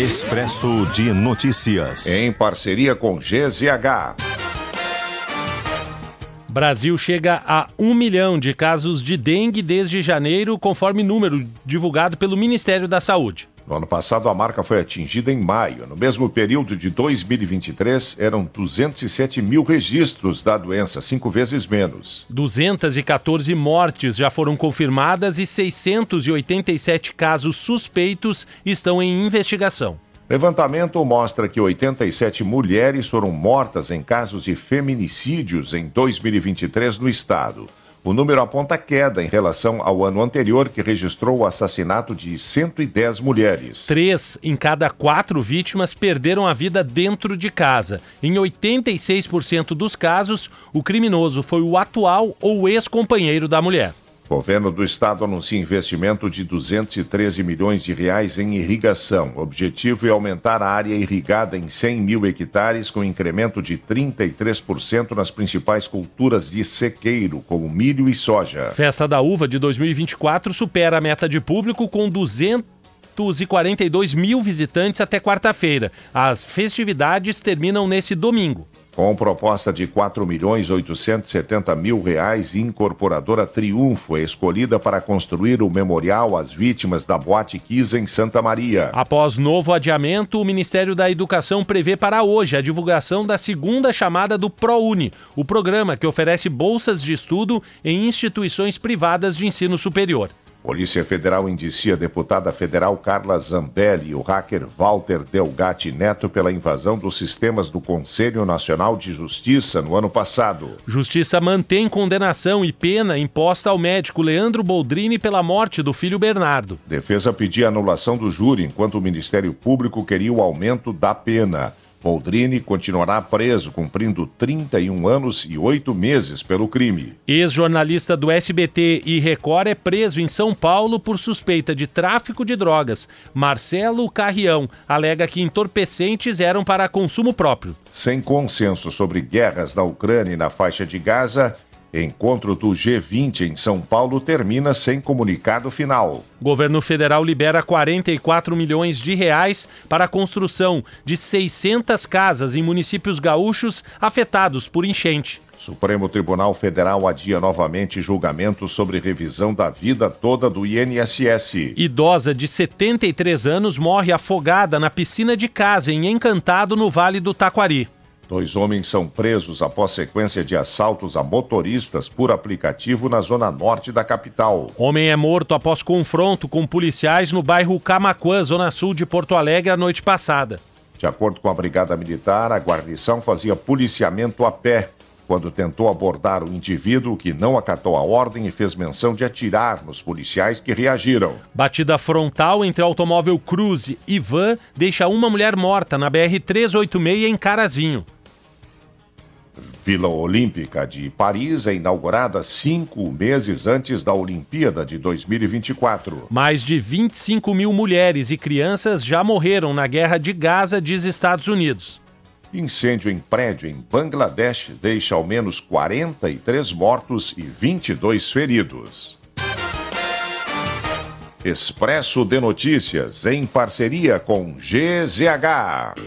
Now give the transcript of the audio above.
Expresso de Notícias. Em parceria com GZH. Brasil chega a um milhão de casos de dengue desde janeiro, conforme número divulgado pelo Ministério da Saúde. No ano passado, a marca foi atingida em maio. No mesmo período de 2023, eram 207 mil registros da doença, cinco vezes menos. 214 mortes já foram confirmadas e 687 casos suspeitos estão em investigação. Levantamento mostra que 87 mulheres foram mortas em casos de feminicídios em 2023 no estado. O número aponta queda em relação ao ano anterior, que registrou o assassinato de 110 mulheres. Três em cada quatro vítimas perderam a vida dentro de casa. Em 86% dos casos, o criminoso foi o atual ou ex-companheiro da mulher. Governo do Estado anuncia investimento de 213 milhões de reais em irrigação. O objetivo é aumentar a área irrigada em 100 mil hectares, com incremento de 33% nas principais culturas de sequeiro, como milho e soja. Festa da Uva de 2024 supera a meta de público com 242 mil visitantes até quarta-feira. As festividades terminam nesse domingo. Com proposta de 4 milhões 870 mil reais, incorporadora Triunfo é escolhida para construir o memorial às vítimas da Boate Kiss em Santa Maria. Após novo adiamento, o Ministério da Educação prevê para hoje a divulgação da segunda chamada do ProUni, o programa que oferece bolsas de estudo em instituições privadas de ensino superior. Polícia Federal indicia a deputada federal Carla Zambelli e o hacker Walter Delgatti Neto pela invasão dos sistemas do Conselho Nacional de Justiça no ano passado. Justiça mantém condenação e pena imposta ao médico Leandro Boldrini pela morte do filho Bernardo. Defesa pedia anulação do júri enquanto o Ministério Público queria o aumento da pena. Boldrini continuará preso, cumprindo 31 anos e 8 meses pelo crime. Ex-jornalista do SBT e Record é preso em São Paulo por suspeita de tráfico de drogas. Marcelo Carrião alega que entorpecentes eram para consumo próprio. Sem consenso sobre guerras na Ucrânia e na faixa de Gaza, Encontro do G20 em São Paulo termina sem comunicado final. Governo federal libera 44 milhões de reais para a construção de 600 casas em municípios gaúchos afetados por enchente. Supremo Tribunal Federal adia novamente julgamento sobre revisão da vida toda do INSS. Idosa de 73 anos morre afogada na piscina de casa em Encantado, no Vale do Taquari. Dois homens são presos após sequência de assaltos a motoristas por aplicativo na zona norte da capital. Homem é morto após confronto com policiais no bairro Camacuã, zona sul de Porto Alegre, a noite passada. De acordo com a Brigada Militar, a guarnição fazia policiamento a pé quando tentou abordar o indivíduo que não acatou a ordem e fez menção de atirar nos policiais que reagiram. Batida frontal entre automóvel Cruze e van deixa uma mulher morta na BR-386 em Carazinho. Vila Olímpica de Paris é inaugurada cinco meses antes da Olimpíada de 2024. Mais de 25 mil mulheres e crianças já morreram na guerra de Gaza, diz Estados Unidos. Incêndio em prédio em Bangladesh deixa ao menos 43 mortos e 22 feridos. Expresso de Notícias, em parceria com GZH.